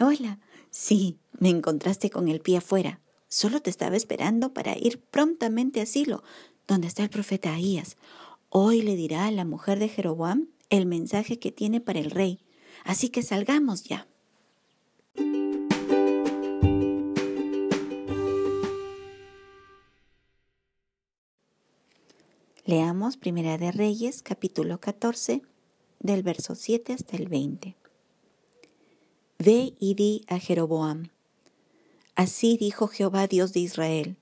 Hola. Sí, me encontraste con el pie afuera. Solo te estaba esperando para ir prontamente a Silo, donde está el profeta Ahías. Hoy le dirá a la mujer de Jeroboam el mensaje que tiene para el rey. Así que salgamos ya. Leamos Primera de Reyes, capítulo 14, del verso 7 hasta el 20. Ve y di a Jeroboam. Así dijo Jehová Dios de Israel.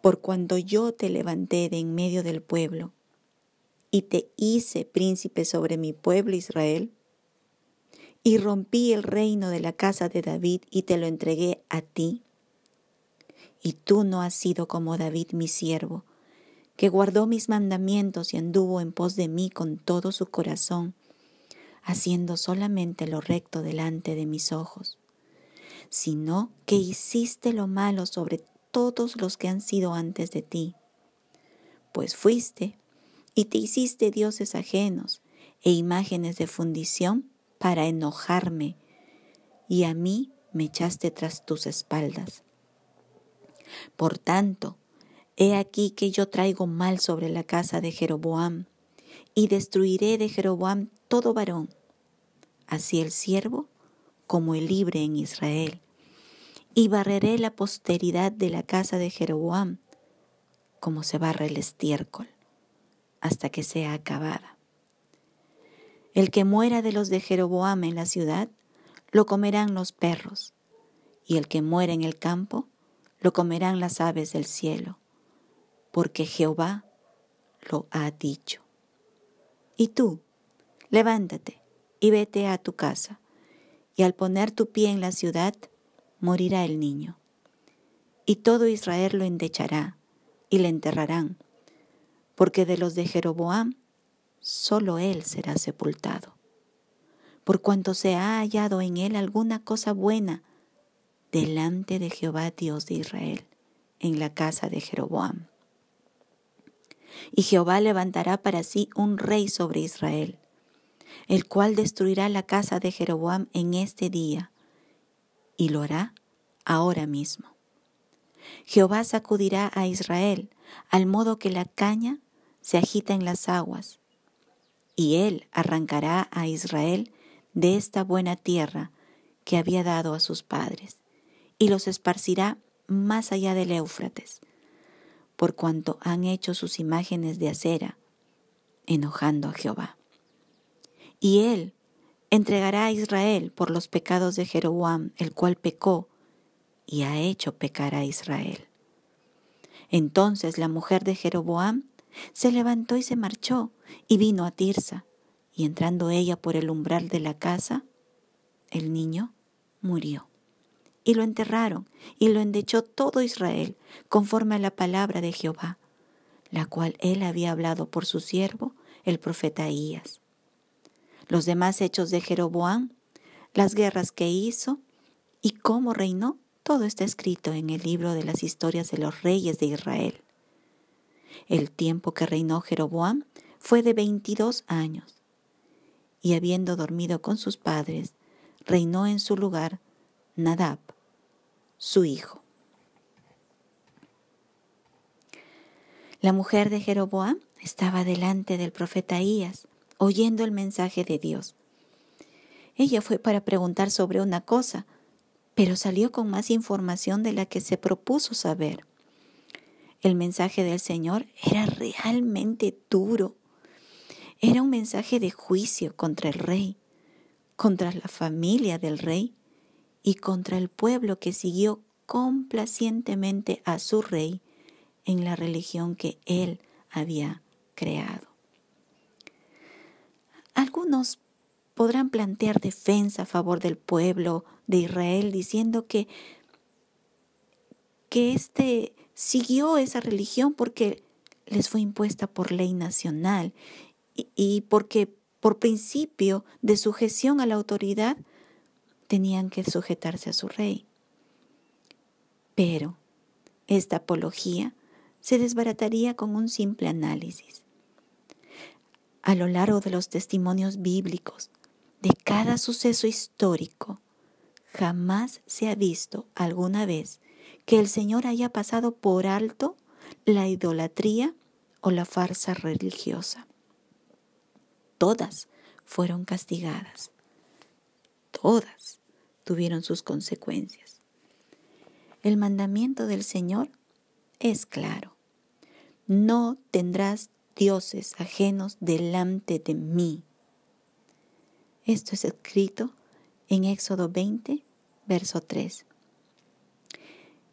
Por cuando yo te levanté de en medio del pueblo y te hice príncipe sobre mi pueblo Israel, y rompí el reino de la casa de David y te lo entregué a ti, y tú no has sido como David mi siervo, que guardó mis mandamientos y anduvo en pos de mí con todo su corazón, haciendo solamente lo recto delante de mis ojos, sino que hiciste lo malo sobre todos los que han sido antes de ti. Pues fuiste y te hiciste dioses ajenos e imágenes de fundición para enojarme, y a mí me echaste tras tus espaldas. Por tanto, He aquí que yo traigo mal sobre la casa de Jeroboam, y destruiré de Jeroboam todo varón, así el siervo como el libre en Israel, y barreré la posteridad de la casa de Jeroboam, como se barra el estiércol, hasta que sea acabada. El que muera de los de Jeroboam en la ciudad, lo comerán los perros, y el que muera en el campo, lo comerán las aves del cielo porque Jehová lo ha dicho. Y tú, levántate y vete a tu casa, y al poner tu pie en la ciudad, morirá el niño. Y todo Israel lo endechará y le enterrarán, porque de los de Jeroboam solo él será sepultado. Por cuanto se ha hallado en él alguna cosa buena delante de Jehová Dios de Israel, en la casa de Jeroboam. Y Jehová levantará para sí un rey sobre Israel, el cual destruirá la casa de Jeroboam en este día, y lo hará ahora mismo. Jehová sacudirá a Israel al modo que la caña se agita en las aguas, y él arrancará a Israel de esta buena tierra que había dado a sus padres, y los esparcirá más allá del Éufrates por cuanto han hecho sus imágenes de acera, enojando a Jehová. Y él entregará a Israel por los pecados de Jeroboam, el cual pecó y ha hecho pecar a Israel. Entonces la mujer de Jeroboam se levantó y se marchó y vino a Tirsa, y entrando ella por el umbral de la casa, el niño murió y lo enterraron, y lo endechó todo Israel, conforme a la palabra de Jehová, la cual él había hablado por su siervo, el profeta Ahías. Los demás hechos de Jeroboam, las guerras que hizo y cómo reinó, todo está escrito en el libro de las historias de los reyes de Israel. El tiempo que reinó Jeroboam fue de veintidós años, y habiendo dormido con sus padres, reinó en su lugar Nadab, su hijo. La mujer de Jeroboam estaba delante del profeta Ahías, oyendo el mensaje de Dios. Ella fue para preguntar sobre una cosa, pero salió con más información de la que se propuso saber. El mensaje del Señor era realmente duro. Era un mensaje de juicio contra el rey, contra la familia del rey y contra el pueblo que siguió complacientemente a su rey en la religión que él había creado. Algunos podrán plantear defensa a favor del pueblo de Israel diciendo que, que éste siguió esa religión porque les fue impuesta por ley nacional y, y porque por principio de sujeción a la autoridad tenían que sujetarse a su rey. Pero esta apología se desbarataría con un simple análisis. A lo largo de los testimonios bíblicos, de cada suceso histórico, jamás se ha visto alguna vez que el Señor haya pasado por alto la idolatría o la farsa religiosa. Todas fueron castigadas. Todas tuvieron sus consecuencias. El mandamiento del Señor es claro. No tendrás dioses ajenos delante de mí. Esto es escrito en Éxodo 20, verso 3.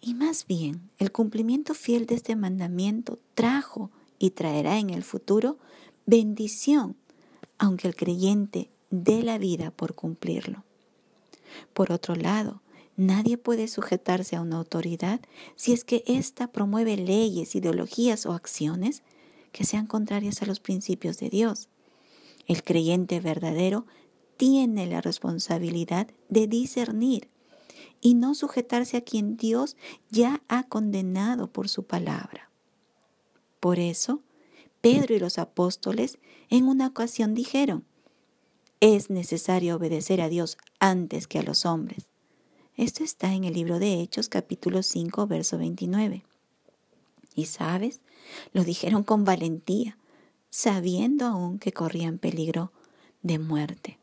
Y más bien, el cumplimiento fiel de este mandamiento trajo y traerá en el futuro bendición, aunque el creyente dé la vida por cumplirlo. Por otro lado, nadie puede sujetarse a una autoridad si es que ésta promueve leyes, ideologías o acciones que sean contrarias a los principios de Dios. El creyente verdadero tiene la responsabilidad de discernir y no sujetarse a quien Dios ya ha condenado por su palabra. Por eso, Pedro y los apóstoles en una ocasión dijeron, es necesario obedecer a Dios antes que a los hombres. Esto está en el libro de Hechos capítulo 5 verso 29. Y sabes, lo dijeron con valentía, sabiendo aún que corrían peligro de muerte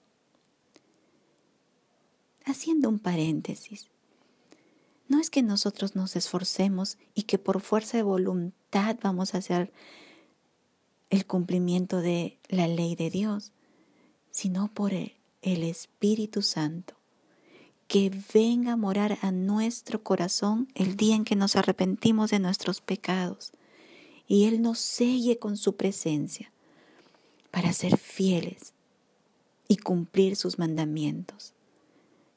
haciendo un paréntesis. No es que nosotros nos esforcemos y que por fuerza de voluntad vamos a hacer el cumplimiento de la ley de Dios, sino por el Espíritu Santo, que venga a morar a nuestro corazón el día en que nos arrepentimos de nuestros pecados y Él nos selle con su presencia para ser fieles y cumplir sus mandamientos.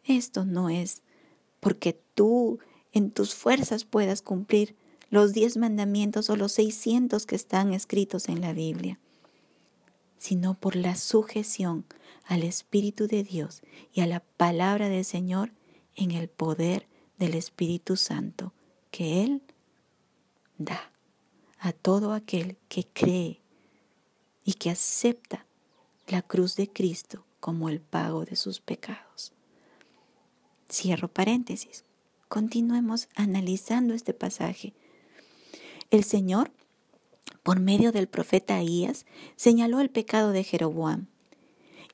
Esto no es porque tú en tus fuerzas puedas cumplir los diez mandamientos o los seiscientos que están escritos en la Biblia, sino por la sujeción al Espíritu de Dios y a la palabra del Señor en el poder del Espíritu Santo que Él da a todo aquel que cree y que acepta la cruz de Cristo como el pago de sus pecados. Cierro paréntesis. Continuemos analizando este pasaje. El Señor, por medio del profeta Ahías, señaló el pecado de Jeroboam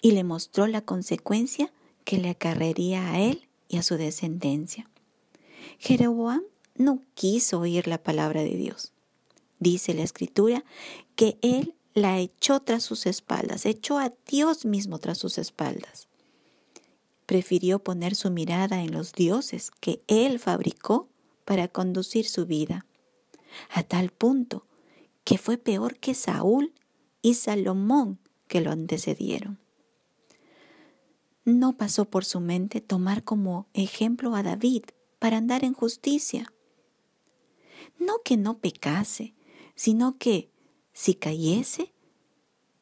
y le mostró la consecuencia que le acarrearía a él y a su descendencia. Jeroboam no quiso oír la palabra de Dios. Dice la escritura que él la echó tras sus espaldas, echó a Dios mismo tras sus espaldas prefirió poner su mirada en los dioses que él fabricó para conducir su vida, a tal punto que fue peor que Saúl y Salomón que lo antecedieron. No pasó por su mente tomar como ejemplo a David para andar en justicia. No que no pecase, sino que, si cayese,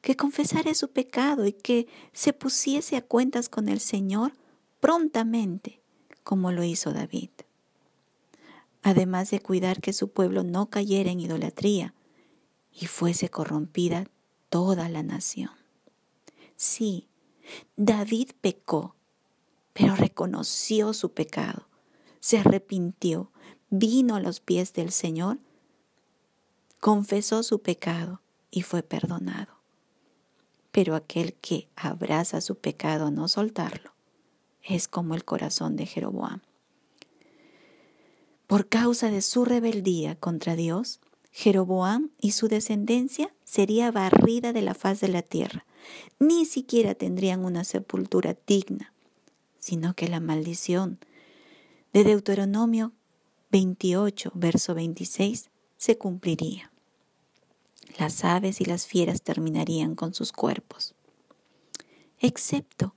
que confesara su pecado y que se pusiese a cuentas con el Señor prontamente, como lo hizo David. Además de cuidar que su pueblo no cayera en idolatría y fuese corrompida toda la nación. Sí, David pecó, pero reconoció su pecado, se arrepintió, vino a los pies del Señor, confesó su pecado y fue perdonado pero aquel que abraza su pecado a no soltarlo es como el corazón de Jeroboam. Por causa de su rebeldía contra Dios, Jeroboam y su descendencia sería barrida de la faz de la tierra. Ni siquiera tendrían una sepultura digna, sino que la maldición. De Deuteronomio 28, verso 26, se cumpliría. Las aves y las fieras terminarían con sus cuerpos, excepto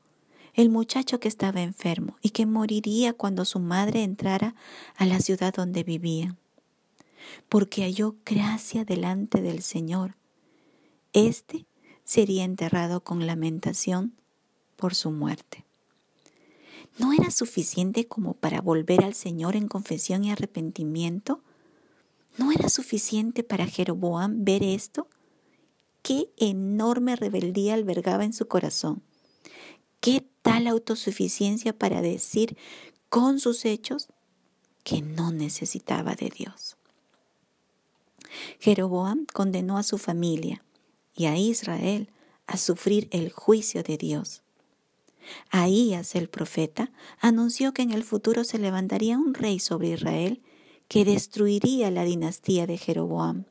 el muchacho que estaba enfermo y que moriría cuando su madre entrara a la ciudad donde vivían, porque halló gracia delante del Señor. Este sería enterrado con lamentación por su muerte. ¿No era suficiente como para volver al Señor en confesión y arrepentimiento? ¿No era suficiente para Jeroboam ver esto? Qué enorme rebeldía albergaba en su corazón. Qué tal autosuficiencia para decir con sus hechos que no necesitaba de Dios. Jeroboam condenó a su familia y a Israel a sufrir el juicio de Dios. Ahías el profeta anunció que en el futuro se levantaría un rey sobre Israel que destruiría la dinastía de Jeroboam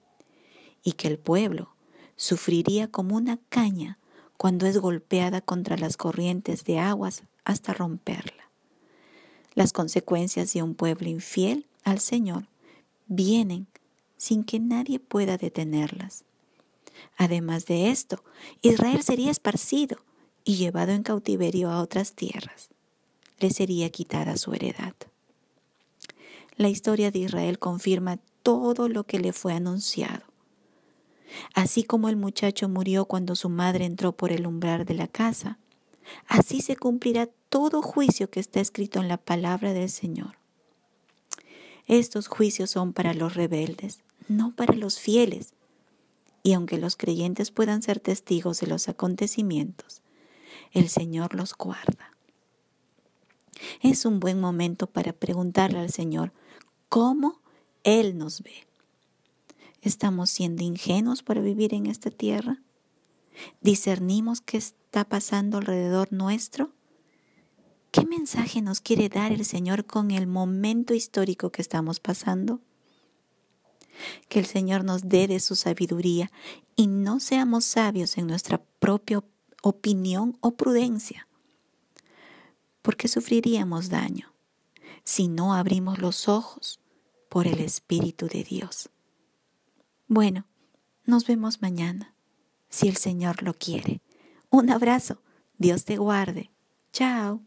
y que el pueblo sufriría como una caña cuando es golpeada contra las corrientes de aguas hasta romperla. Las consecuencias de un pueblo infiel al Señor vienen sin que nadie pueda detenerlas. Además de esto, Israel sería esparcido y llevado en cautiverio a otras tierras. Le sería quitada su heredad. La historia de Israel confirma todo lo que le fue anunciado. Así como el muchacho murió cuando su madre entró por el umbral de la casa, así se cumplirá todo juicio que está escrito en la palabra del Señor. Estos juicios son para los rebeldes, no para los fieles. Y aunque los creyentes puedan ser testigos de los acontecimientos, el Señor los guarda. Es un buen momento para preguntarle al Señor cómo Él nos ve. ¿Estamos siendo ingenuos para vivir en esta tierra? ¿Discernimos qué está pasando alrededor nuestro? ¿Qué mensaje nos quiere dar el Señor con el momento histórico que estamos pasando? Que el Señor nos dé de su sabiduría y no seamos sabios en nuestra propia opinión o prudencia, porque sufriríamos daño si no abrimos los ojos por el Espíritu de Dios. Bueno, nos vemos mañana, si el Señor lo quiere. Un abrazo, Dios te guarde. Chao.